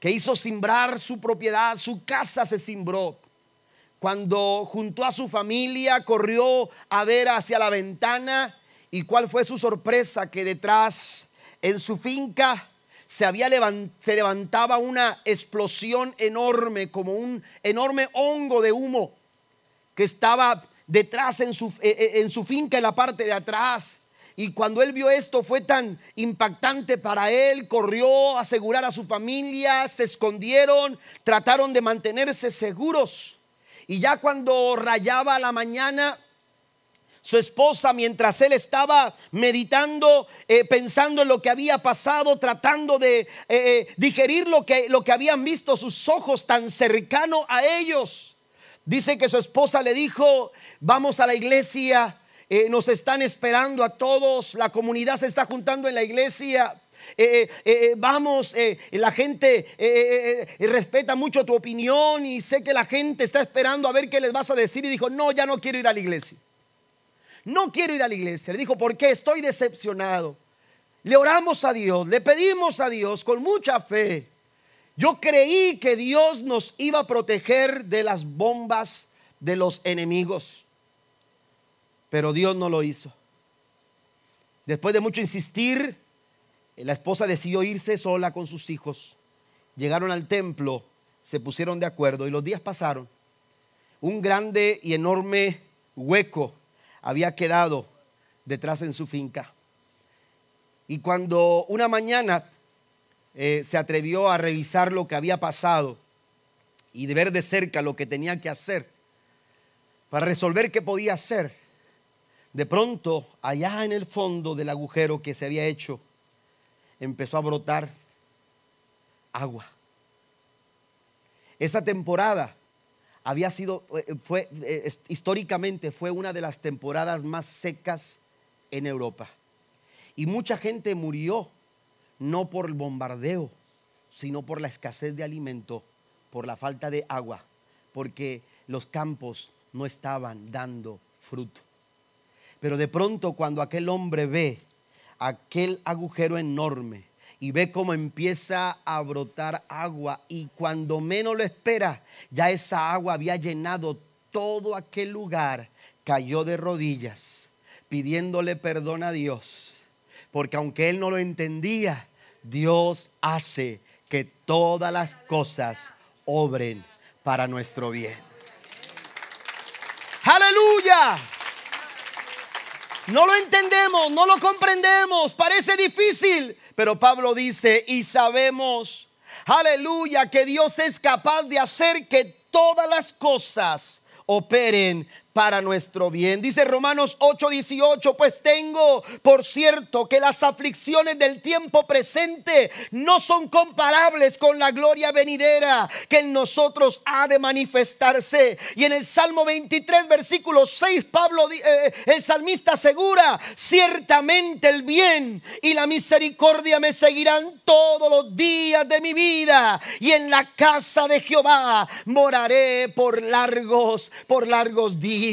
que hizo simbrar su propiedad, su casa se cimbró. Cuando junto a su familia corrió a ver hacia la ventana. Y cuál fue su sorpresa que detrás en su finca se, había se levantaba una explosión enorme, como un enorme hongo de humo que estaba detrás en su, eh, eh, en su finca, en la parte de atrás. Y cuando él vio esto fue tan impactante para él, corrió a asegurar a su familia, se escondieron, trataron de mantenerse seguros. Y ya cuando rayaba la mañana, su esposa, mientras él estaba meditando, eh, pensando en lo que había pasado, tratando de eh, eh, digerir lo que, lo que habían visto sus ojos tan cercano a ellos. Dice que su esposa le dijo, vamos a la iglesia, nos están esperando a todos, la comunidad se está juntando en la iglesia. vamos, la gente respeta mucho tu opinión y sé que la gente está esperando a ver qué les vas a decir y dijo, no, ya no quiero ir a la iglesia no quiero ir a la iglesia. Le dijo, ¿por qué? Estoy decepcionado. Le oramos a Dios, le pedimos a Dios con mucha fe. Yo creí que Dios nos iba a proteger de las bombas de los enemigos, pero Dios no lo hizo. Después de mucho insistir, la esposa decidió irse sola con sus hijos. Llegaron al templo, se pusieron de acuerdo y los días pasaron. Un grande y enorme hueco había quedado detrás en su finca. Y cuando una mañana eh, se atrevió a revisar lo que había pasado y de ver de cerca lo que tenía que hacer para resolver qué podía hacer, de pronto, allá en el fondo del agujero que se había hecho, empezó a brotar agua. Esa temporada había sido, eh, fue, eh, históricamente fue una de las temporadas más secas en Europa. Y mucha gente murió, no por el bombardeo, sino por la escasez de alimento, por la falta de agua, porque los campos no estaban dando fruto. Pero de pronto cuando aquel hombre ve aquel agujero enorme, y ve cómo empieza a brotar agua y cuando menos lo espera, ya esa agua había llenado todo aquel lugar, cayó de rodillas pidiéndole perdón a Dios, porque aunque él no lo entendía, Dios hace que todas las cosas obren para nuestro bien. Aleluya. No lo entendemos, no lo comprendemos, parece difícil, pero Pablo dice, y sabemos, aleluya, que Dios es capaz de hacer que todas las cosas operen para nuestro bien. Dice Romanos 8:18, pues tengo por cierto que las aflicciones del tiempo presente no son comparables con la gloria venidera que en nosotros ha de manifestarse. Y en el Salmo 23, versículo 6, Pablo, eh, el salmista asegura, ciertamente el bien y la misericordia me seguirán todos los días de mi vida y en la casa de Jehová moraré por largos, por largos días.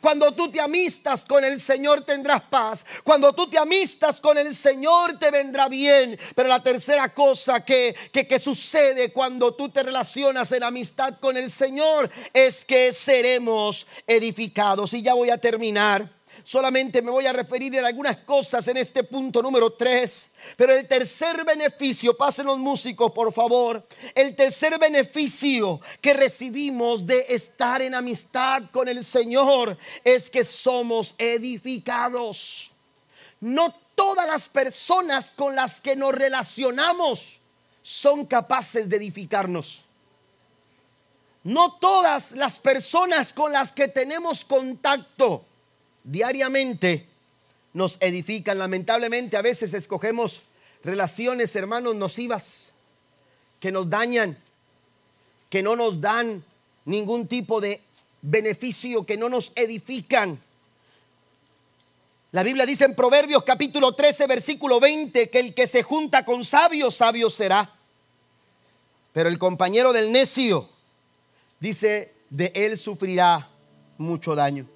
Cuando tú te amistas con el Señor tendrás paz. Cuando tú te amistas con el Señor te vendrá bien. Pero la tercera cosa que, que, que sucede cuando tú te relacionas en amistad con el Señor es que seremos edificados. Y ya voy a terminar. Solamente me voy a referir en algunas cosas en este punto número 3. Pero el tercer beneficio, pasen los músicos por favor, el tercer beneficio que recibimos de estar en amistad con el Señor es que somos edificados. No todas las personas con las que nos relacionamos son capaces de edificarnos. No todas las personas con las que tenemos contacto diariamente nos edifican. Lamentablemente a veces escogemos relaciones, hermanos, nocivas, que nos dañan, que no nos dan ningún tipo de beneficio, que no nos edifican. La Biblia dice en Proverbios capítulo 13, versículo 20, que el que se junta con sabios, sabio será. Pero el compañero del necio, dice, de él sufrirá mucho daño.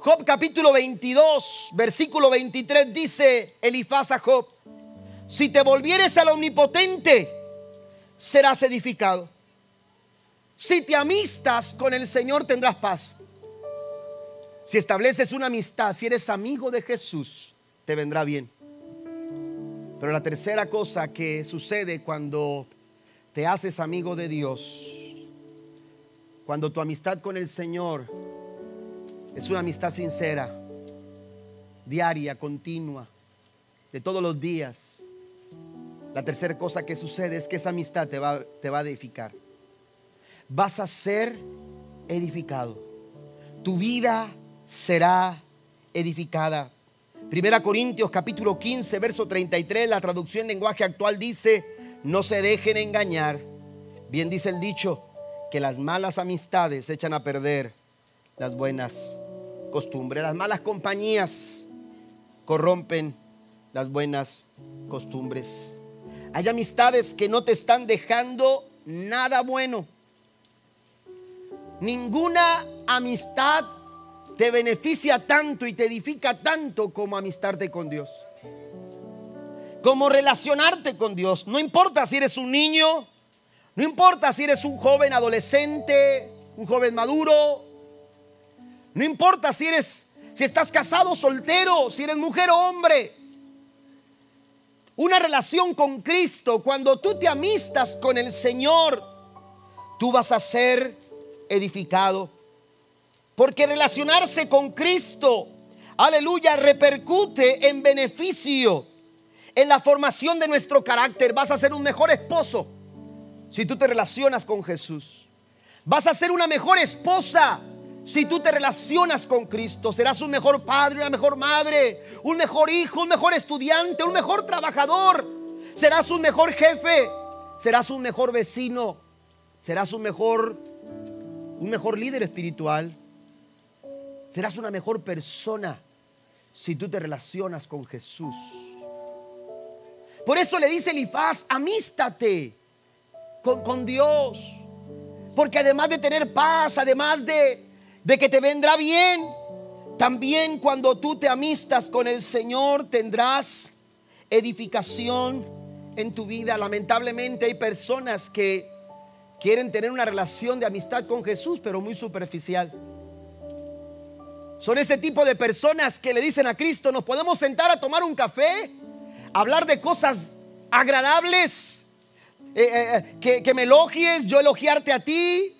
Job capítulo 22, versículo 23 dice Elifaz a Job, si te volvieres al omnipotente, serás edificado. Si te amistas con el Señor, tendrás paz. Si estableces una amistad, si eres amigo de Jesús, te vendrá bien. Pero la tercera cosa que sucede cuando te haces amigo de Dios, cuando tu amistad con el Señor es una amistad sincera, diaria, continua, de todos los días, la tercera cosa que sucede es que esa amistad te va, te va a edificar. Vas a ser edificado. Tu vida será edificada. Primera Corintios capítulo 15, verso 33, la traducción en lenguaje actual dice, no se dejen engañar. Bien dice el dicho, que las malas amistades echan a perder las buenas costumbres. Las malas compañías corrompen las buenas costumbres. Hay amistades que no te están dejando nada bueno. Ninguna amistad te beneficia tanto y te edifica tanto como amistarte con Dios. Como relacionarte con Dios. No importa si eres un niño, no importa si eres un joven adolescente, un joven maduro. No importa si eres si estás casado, soltero, si eres mujer o hombre. Una relación con Cristo, cuando tú te amistas con el Señor, tú vas a ser edificado. Porque relacionarse con Cristo, aleluya, repercute en beneficio, en la formación de nuestro carácter. Vas a ser un mejor esposo si tú te relacionas con Jesús. Vas a ser una mejor esposa si tú te relacionas con Cristo. Serás un mejor padre, una mejor madre, un mejor hijo, un mejor estudiante, un mejor trabajador. Serás un mejor jefe, serás un mejor vecino, serás un mejor un mejor líder espiritual. Serás una mejor persona si tú te relacionas con Jesús. Por eso le dice Elifaz, amístate con, con, Dios. Porque además de tener paz, además de, de que te vendrá bien, también cuando tú te amistas con el Señor tendrás edificación en tu vida. Lamentablemente hay personas que quieren tener una relación de amistad con Jesús, pero muy superficial. Son ese tipo de personas que le dicen a Cristo, nos podemos sentar a tomar un café, hablar de cosas agradables, eh, eh, eh, que, me elogies, yo elogiarte a ti,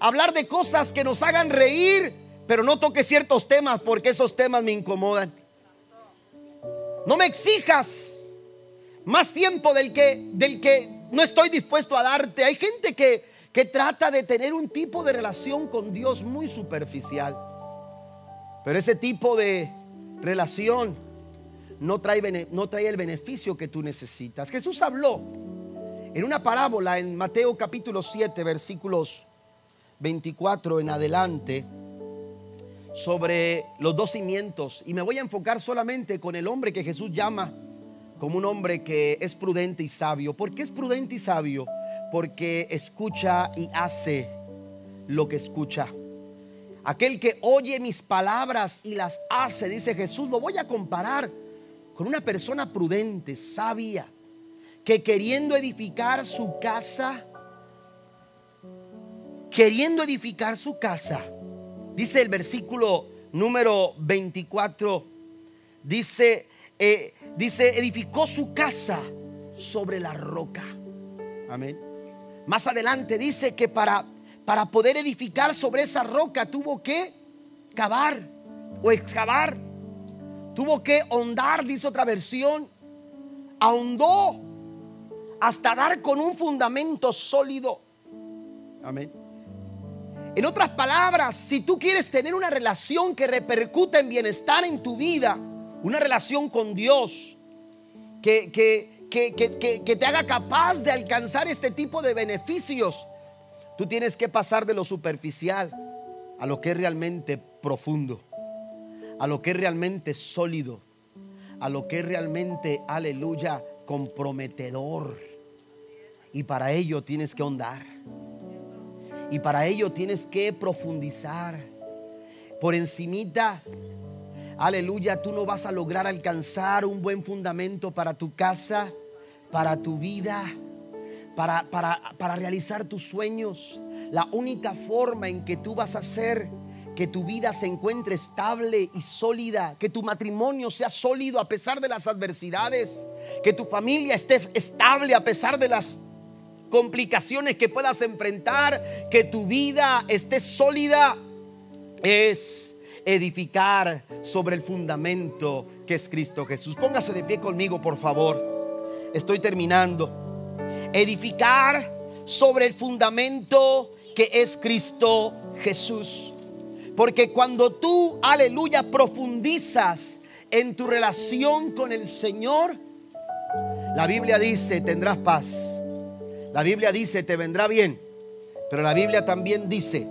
hablar de cosas que nos hagan reír, pero no toque ciertos temas porque esos temas me incomodan. No me exijas más tiempo del que, del que no estoy dispuesto a darte. Hay gente que, que trata de tener un tipo de relación con Dios muy superficial. Pero ese tipo de relación no trae, no trae el beneficio que tú necesitas. Jesús habló en una parábola en Mateo capítulo 7, versículos 24 en adelante, sobre los dos cimientos. Y me voy a enfocar solamente con el hombre que Jesús llama como un hombre que es prudente y sabio. ¿Por qué es prudente y sabio? Porque escucha y hace lo que escucha. Aquel que oye mis palabras y las hace, dice Jesús, lo voy a comparar con una persona prudente, sabia, que queriendo edificar su casa, queriendo edificar su casa, dice el versículo número 24, dice, eh, dice, edificó su casa sobre la roca. Amén. Más adelante dice que para, para poder edificar sobre esa roca tuvo que cavar o excavar. Tuvo que hondar, dice otra versión. Ahondó hasta dar con un fundamento sólido. Amén. En otras palabras, si tú quieres tener una relación que repercute en bienestar en tu vida, una relación con Dios que, que, te haga capaz de alcanzar este tipo de beneficios, tú tienes que pasar de lo superficial a lo que es realmente profundo, a lo que es realmente sólido, a lo que es realmente, aleluya, comprometedor. Y para ello tienes que ahondar. Y para ello tienes que profundizar. Por encimita aleluya, tú no vas a lograr alcanzar un buen fundamento para tu casa, para tu vida, para, para, para realizar tus sueños. La única forma en que tú vas a ser que tu vida se encuentre estable y sólida, que tu matrimonio sea sólido a pesar de las adversidades, que tu familia esté estable a pesar de las complicaciones que puedas enfrentar, que tu vida esté sólida, es edificar sobre el fundamento que es Cristo Jesús. Póngase de pie conmigo, por favor. Estoy terminando. Edificar sobre el fundamento que es Cristo Jesús. Porque cuando tú, aleluya, profundizas en tu relación con el Señor, la Biblia dice, tendrás paz. La Biblia dice, te vendrá bien. Pero la Biblia también dice,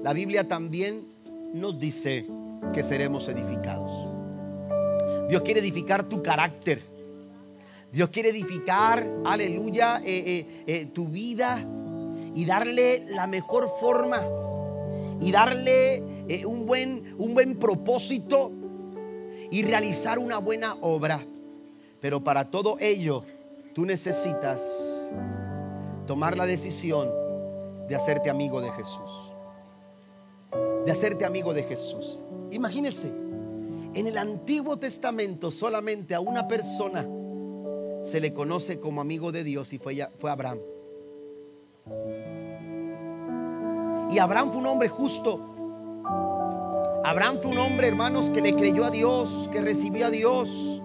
la Biblia también nos dice que seremos edificados. Dios quiere edificar tu carácter. Dios quiere edificar, aleluya, eh, eh, eh, tu vida y darle la mejor forma y darle un, buen, un buen propósito y realizar una buena obra. Pero para todo ello, tú necesitas tomar la decisión de hacerte amigo de Jesús de hacerte amigo de Jesús. Imagínese, en el Antiguo Testamento solamente a una persona se le conoce como amigo de Dios y fue, fue Abraham. Y Abraham fue un hombre justo. Abraham fue un hombre, hermanos, que le creyó a Dios, que recibió a Dios,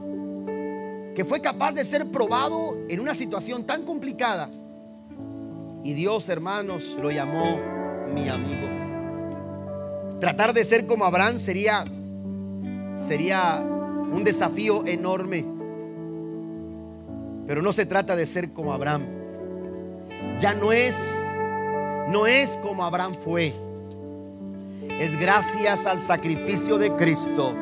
que fue capaz de ser probado en una situación tan complicada. Y Dios, hermanos, lo llamó mi amigo. Tratar de ser como Abraham sería, sería un desafío enorme. Pero no se trata de ser como Abraham. Ya no es, no es como Abraham fue. Es gracias al sacrificio de Cristo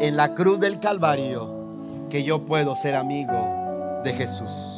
en la cruz del Calvario que yo puedo ser amigo de Jesús.